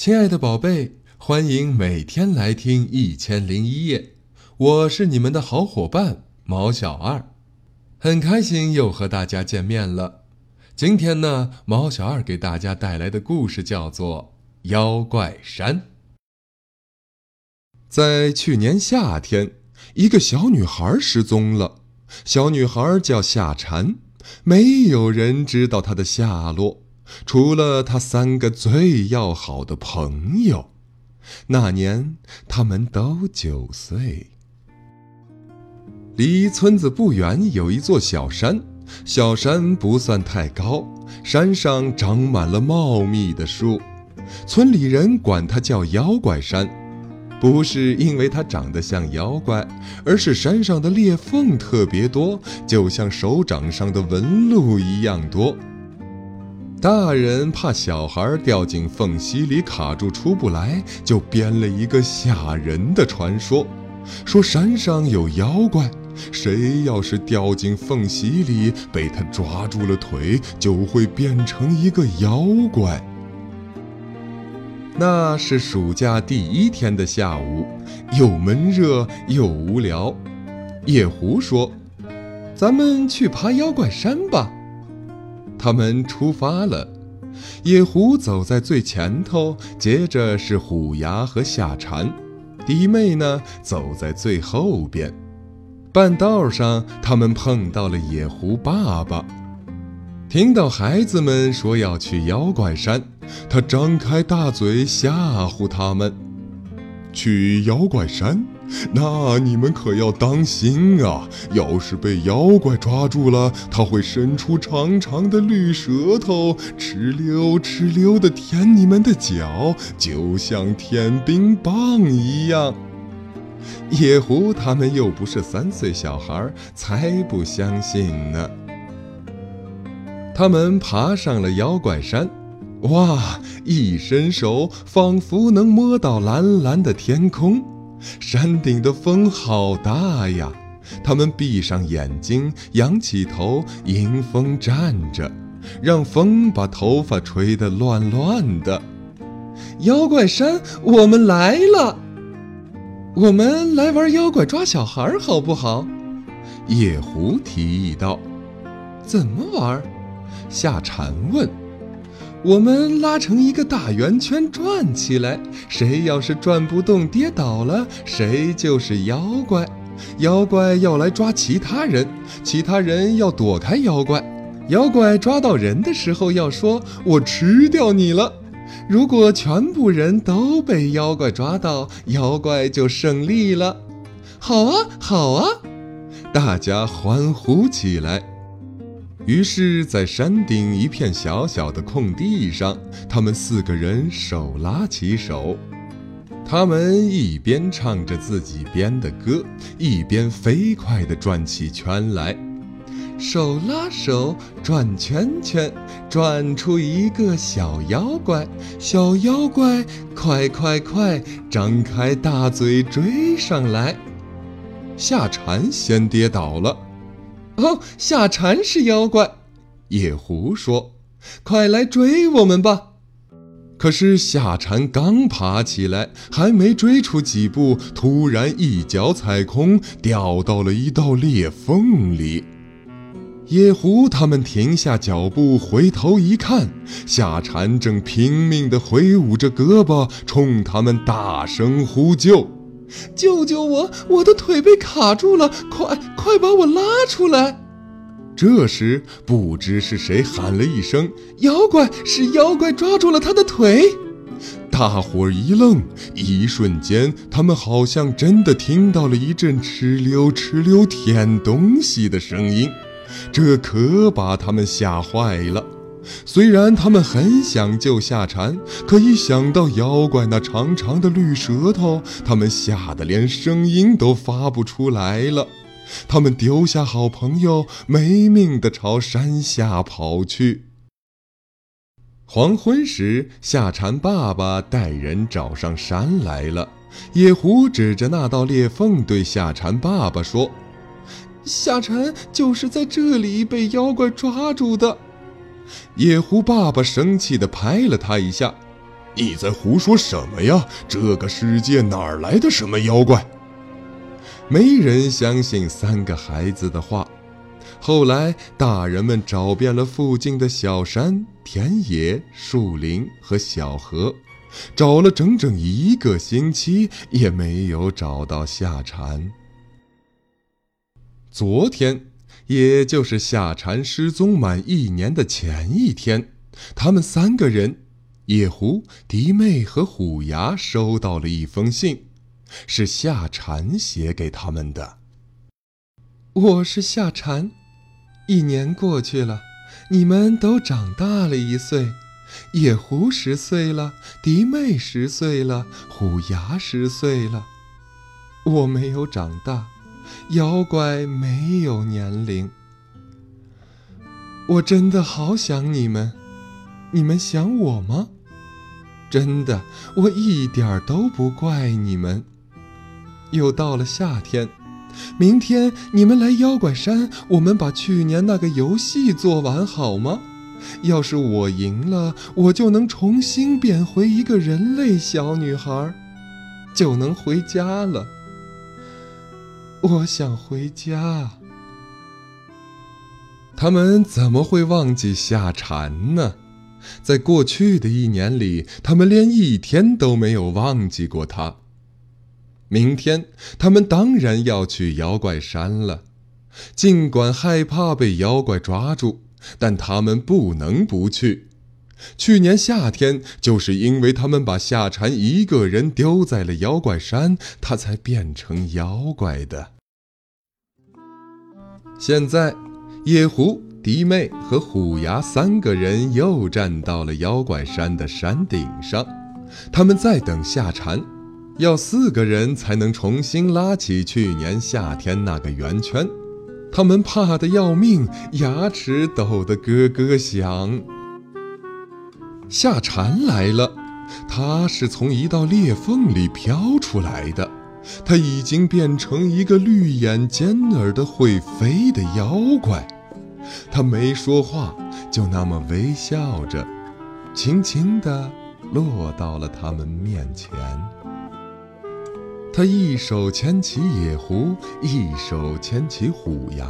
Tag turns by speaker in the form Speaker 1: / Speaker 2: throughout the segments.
Speaker 1: 亲爱的宝贝，欢迎每天来听《一千零一夜》，我是你们的好伙伴毛小二，很开心又和大家见面了。今天呢，毛小二给大家带来的故事叫做《妖怪山》。在去年夏天，一个小女孩失踪了，小女孩叫夏蝉，没有人知道她的下落。除了他三个最要好的朋友，那年他们都九岁。离村子不远有一座小山，小山不算太高，山上长满了茂密的树，村里人管它叫妖怪山，不是因为它长得像妖怪，而是山上的裂缝特别多，就像手掌上的纹路一样多。大人怕小孩掉进缝隙里卡住出不来，就编了一个吓人的传说，说山上有妖怪，谁要是掉进缝隙里被他抓住了腿，就会变成一个妖怪。那是暑假第一天的下午，又闷热又无聊。夜狐说：“咱们去爬妖怪山吧。”他们出发了，野狐走在最前头，接着是虎牙和夏蝉，弟妹呢走在最后边。半道上，他们碰到了野狐爸爸。听到孩子们说要去妖怪山，他张开大嘴吓唬他们：“去妖怪山。”那你们可要当心啊！要是被妖怪抓住了，他会伸出长长的绿舌头，哧溜哧溜地舔你们的脚，就像舔冰棒一样。野狐他们又不是三岁小孩，才不相信呢。他们爬上了妖怪山，哇！一伸手，仿佛能摸到蓝蓝的天空。山顶的风好大呀！他们闭上眼睛，仰起头，迎风站着，让风把头发吹得乱乱的。妖怪山，我们来了！我们来玩妖怪抓小孩，好不好？野狐提议道。怎么玩？夏蝉问。我们拉成一个大圆圈转起来，谁要是转不动跌倒了，谁就是妖怪。妖怪要来抓其他人，其他人要躲开妖怪。妖怪抓到人的时候要说：“我吃掉你了。”如果全部人都被妖怪抓到，妖怪就胜利了。好啊，好啊！大家欢呼起来。于是，在山顶一片小小的空地上，他们四个人手拉起手，他们一边唱着自己编的歌，一边飞快地转起圈来，手拉手转圈圈，转出一个小妖怪。小妖怪，快快快，张开大嘴追上来！夏蝉先跌倒了。哦，夏蝉是妖怪，野狐说：“快来追我们吧！”可是夏蝉刚爬起来，还没追出几步，突然一脚踩空，掉到了一道裂缝里。野狐他们停下脚步，回头一看，夏蝉正拼命地挥舞着胳膊，冲他们大声呼救。救救我！我的腿被卡住了，快快把我拉出来！这时，不知是谁喊了一声：“妖怪！”是妖怪抓住了他的腿。大伙儿一愣，一瞬间，他们好像真的听到了一阵哧溜哧溜舔东西的声音，这可把他们吓坏了。虽然他们很想救夏蝉，可一想到妖怪那长长的绿舌头，他们吓得连声音都发不出来了。他们丢下好朋友，没命地朝山下跑去。黄昏时，夏蝉爸爸带人找上山来了。野狐指着那道裂缝，对夏蝉爸爸说：“夏蝉就是在这里被妖怪抓住的。”野狐爸爸生气地拍了他一下：“你在胡说什么呀？这个世界哪来的什么妖怪？没人相信三个孩子的话。后来，大人们找遍了附近的小山、田野、树林和小河，找了整整一个星期，也没有找到夏蝉。昨天，也就是夏蝉失踪满一年的前一天，他们三个人——野狐、迪妹和虎牙——收到了一封信，是夏蝉写给他们的。
Speaker 2: 我是夏蝉。一年过去了，你们都长大了一岁，野狐十岁了，迪妹十岁了，虎牙十岁了。我没有长大，妖怪没有年龄。我真的好想你们，你们想我吗？真的，我一点都不怪你们。又到了夏天。明天你们来妖怪山，我们把去年那个游戏做完好吗？要是我赢了，我就能重新变回一个人类小女孩，就能回家了。我想回家。
Speaker 1: 他们怎么会忘记夏蝉呢？在过去的一年里，他们连一天都没有忘记过他。明天，他们当然要去妖怪山了。尽管害怕被妖怪抓住，但他们不能不去。去年夏天，就是因为他们把夏蝉一个人丢在了妖怪山，他才变成妖怪的。现在，野狐、迪妹和虎牙三个人又站到了妖怪山的山顶上，他们在等夏蝉。要四个人才能重新拉起去年夏天那个圆圈，他们怕得要命，牙齿抖得咯咯响。夏蝉来了，它是从一道裂缝里飘出来的，它已经变成一个绿眼尖耳的会飞的妖怪。它没说话，就那么微笑着，轻轻地落到了他们面前。他一手牵起野狐，一手牵起虎牙，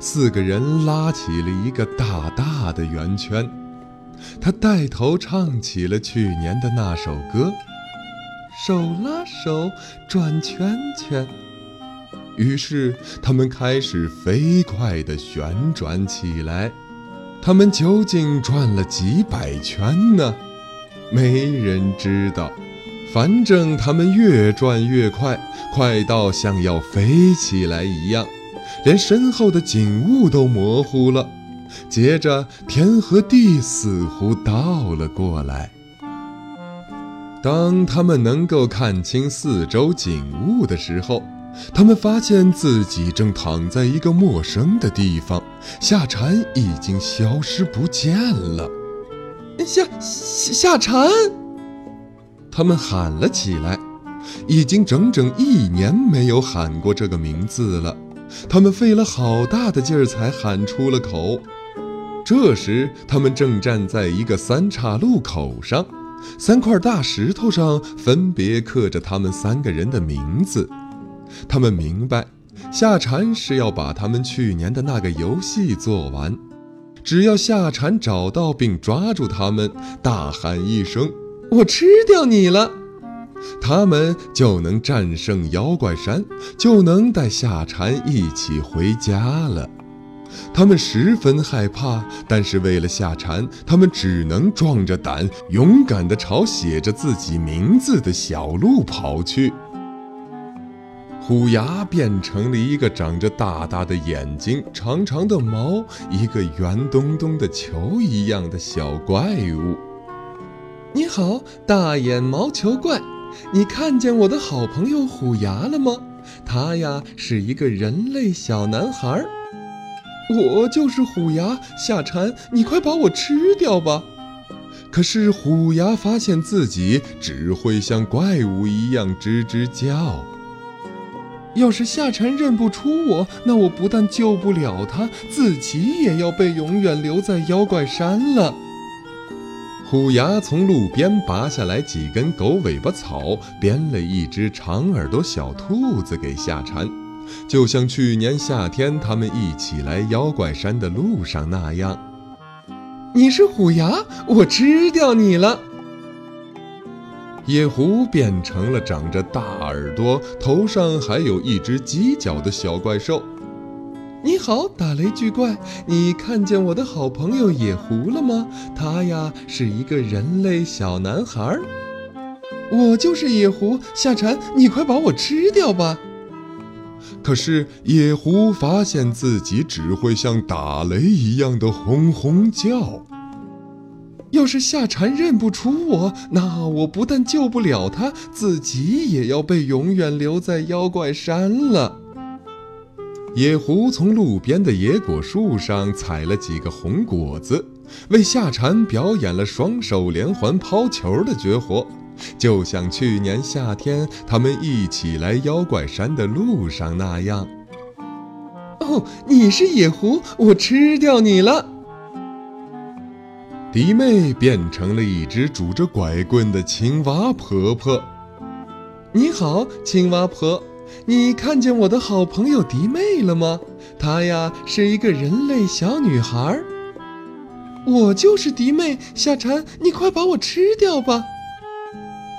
Speaker 1: 四个人拉起了一个大大的圆圈。他带头唱起了去年的那首歌：“手拉手转圈圈。”于是他们开始飞快地旋转起来。他们究竟转了几百圈呢？没人知道。反正他们越转越快，快到像要飞起来一样，连身后的景物都模糊了。接着，天和地似乎倒了过来。当他们能够看清四周景物的时候，他们发现自己正躺在一个陌生的地方，夏蝉已经消失不见了。
Speaker 2: 夏夏夏蝉。
Speaker 1: 他们喊了起来，已经整整一年没有喊过这个名字了。他们费了好大的劲儿才喊出了口。这时，他们正站在一个三岔路口上，三块大石头上分别刻着他们三个人的名字。他们明白，夏蝉是要把他们去年的那个游戏做完。只要夏蝉找到并抓住他们，大喊一声。我吃掉你了，他们就能战胜妖怪山，就能带夏蝉一起回家了。他们十分害怕，但是为了夏蝉，他们只能壮着胆，勇敢地朝写着自己名字的小路跑去。虎牙变成了一个长着大大的眼睛、长长的毛、一个圆咚咚的球一样的小怪物。
Speaker 2: 你好，大眼毛球怪，你看见我的好朋友虎牙了吗？他呀是一个人类小男孩。我就是虎牙夏蝉，你快把我吃掉吧！
Speaker 1: 可是虎牙发现自己只会像怪物一样吱吱叫。
Speaker 2: 要是夏蝉认不出我，那我不但救不了他，自己也要被永远留在妖怪山了。
Speaker 1: 虎牙从路边拔下来几根狗尾巴草，编了一只长耳朵小兔子给夏蝉，就像去年夏天他们一起来妖怪山的路上那样。
Speaker 2: 你是虎牙，我吃掉你了。
Speaker 1: 野狐变成了长着大耳朵、头上还有一只犄角的小怪兽。
Speaker 2: 你好，打雷巨怪，你看见我的好朋友野狐了吗？他呀是一个人类小男孩。我就是野狐，夏蝉，你快把我吃掉吧。
Speaker 1: 可是野狐发现自己只会像打雷一样的轰轰叫。
Speaker 2: 要是夏蝉认不出我，那我不但救不了他，自己也要被永远留在妖怪山了。
Speaker 1: 野狐从路边的野果树上采了几个红果子，为夏蝉表演了双手连环抛球的绝活，就像去年夏天他们一起来妖怪山的路上那样。
Speaker 2: 哦，你是野狐，我吃掉你了。
Speaker 1: 迪妹变成了一只拄着拐棍的青蛙婆婆。
Speaker 2: 你好，青蛙婆，你看见我的好朋友迪妹了吗？她呀是一个人类小女孩。我就是迪妹，夏蝉，你快把我吃掉吧。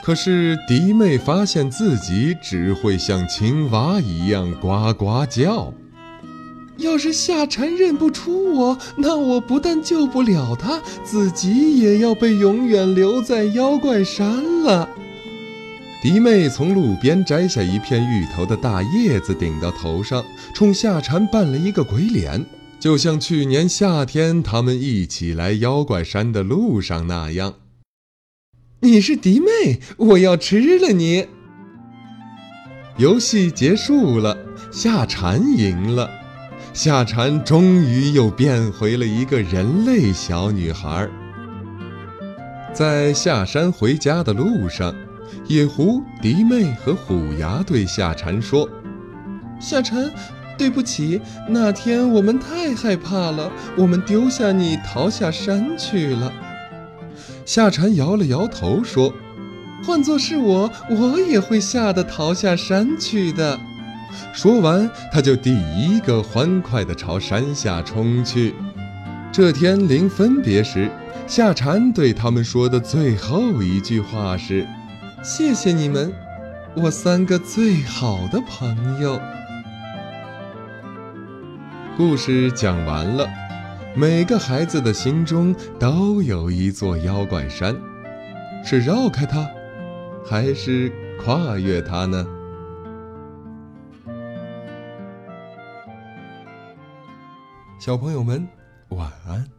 Speaker 1: 可是迪妹发现自己只会像青蛙一样呱呱叫。
Speaker 2: 要是夏蝉认不出我，那我不但救不了他，自己也要被永远留在妖怪山了。
Speaker 1: 迪妹从路边摘下一片芋头的大叶子顶到头上，冲夏蝉扮了一个鬼脸，就像去年夏天他们一起来妖怪山的路上那样。
Speaker 2: 你是迪妹，我要吃了你。
Speaker 1: 游戏结束了，夏蝉赢了。夏蝉终于又变回了一个人类小女孩。在下山回家的路上，野狐、迪妹和虎牙对夏蝉说：“
Speaker 2: 夏蝉，对不起，那天我们太害怕了，我们丢下你逃下山去了。”
Speaker 1: 夏蝉摇了摇头说：“
Speaker 2: 换作是我，我也会吓得逃下山去的。”
Speaker 1: 说完，他就第一个欢快地朝山下冲去。这天临分别时，夏蝉对他们说的最后一句话是：“
Speaker 2: 谢谢你们，我三个最好的朋友。”
Speaker 1: 故事讲完了，每个孩子的心中都有一座妖怪山，是绕开它，还是跨越它呢？小朋友们，晚安。